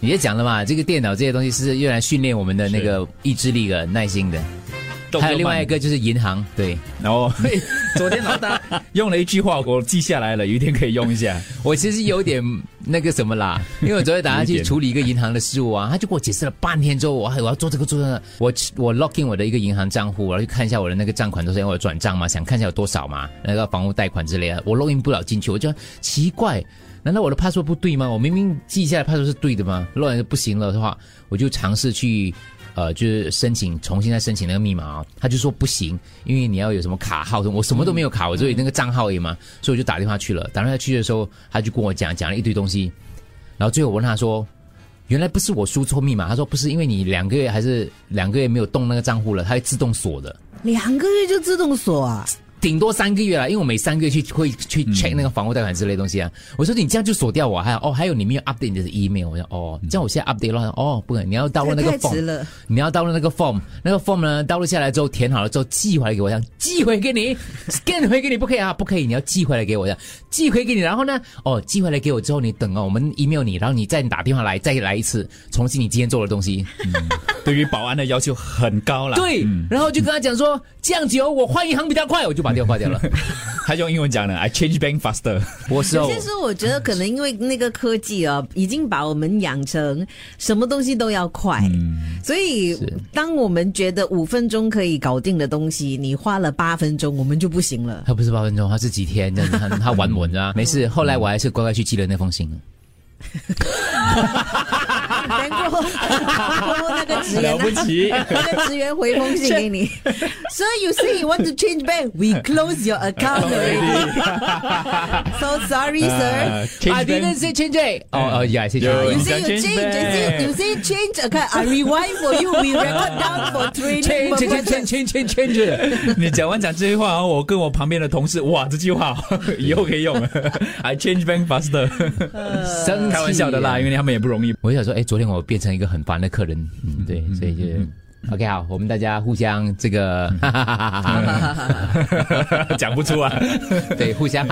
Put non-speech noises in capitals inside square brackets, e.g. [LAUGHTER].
你也讲了嘛，这个电脑这些东西是用来训练我们的那个意志力的、耐心的。还有另外一个就是银行，对。然后 [LAUGHS] 昨天老大用了一句话，我记下来了，有一天可以用一下。[LAUGHS] 我其实有点那个什么啦，[LAUGHS] 因为我昨天打算去处理一个银行的事务啊，他就给我解释了半天之后，我还我要做这个做那个，我我 lock in 我的一个银行账户，我要去看一下我的那个账款多少，因为我转账嘛，想看一下有多少嘛，那个房屋贷款之类的，我 lock in 不了进去，我就奇怪，难道我的 password 不对吗？我明明记下来 password 是对的吗？lock in 不行了的话，我就尝试去。呃，就是申请重新再申请那个密码啊，他就说不行，因为你要有什么卡号，我什么都没有卡，我只有那个账号而已嘛，所以我就打电话去了。打电话去的时候，他就跟我讲讲了一堆东西，然后最后我问他说，原来不是我输错密码，他说不是，因为你两个月还是两个月没有动那个账户了，它会自动锁的。两个月就自动锁啊？顶多三个月了，因为我每三个月去会去 check 那个房屋贷款之类东西啊。我说你这样就锁掉我，还有哦，还有你没有 update 你的 email。我说哦，这样我现在 update 了。哦，不可能，你要到了那个 form，你要到了那个 form，那个 form 呢，到了下来之后填好了之后寄回来给我，这样寄回给你，scan 回给你，不可以啊，不可以，你要寄回来给我，这样寄回给你。然后呢，哦，寄回来给我之后，你等哦，我们 email 你，然后你再打电话来，再来一次，重新你今天做的东西。对于保安的要求很高了。对，然后就跟他讲说，这样子哦，我换银行比较快，我就把电话挂掉了。[LAUGHS] 他用英文讲的，I change bank faster。我是，其实我觉得可能因为那个科技啊，已经把我们养成什么东西都要快，所以当我们觉得五分钟可以搞定的东西，你花了八分钟，我们就不行了。他不是八分钟，他是几天，这样子，他玩稳啊，没事。后来我还是乖乖去寄了那封信。[LAUGHS] 然后，然后那个职员，了不起，那个职员回封信给你。So you say you want to change bank? We close your account already. So sorry, sir. I didn't say change. Oh, oh, yeah, I said change. You say you change. You say change account. I rewind for you. We record down for training. Change, change, change, change, change. 你讲完讲这句话，我跟我旁边的同事，哇，这句话以后可以用。I change bank faster. 开玩笑的啦，因为他们也不容易。我想说，哎，昨天我变成一个很烦的客人，嗯，对，所以就 OK 好，我们大家互相这个 [LAUGHS] [LAUGHS] 讲不出啊，对，互相。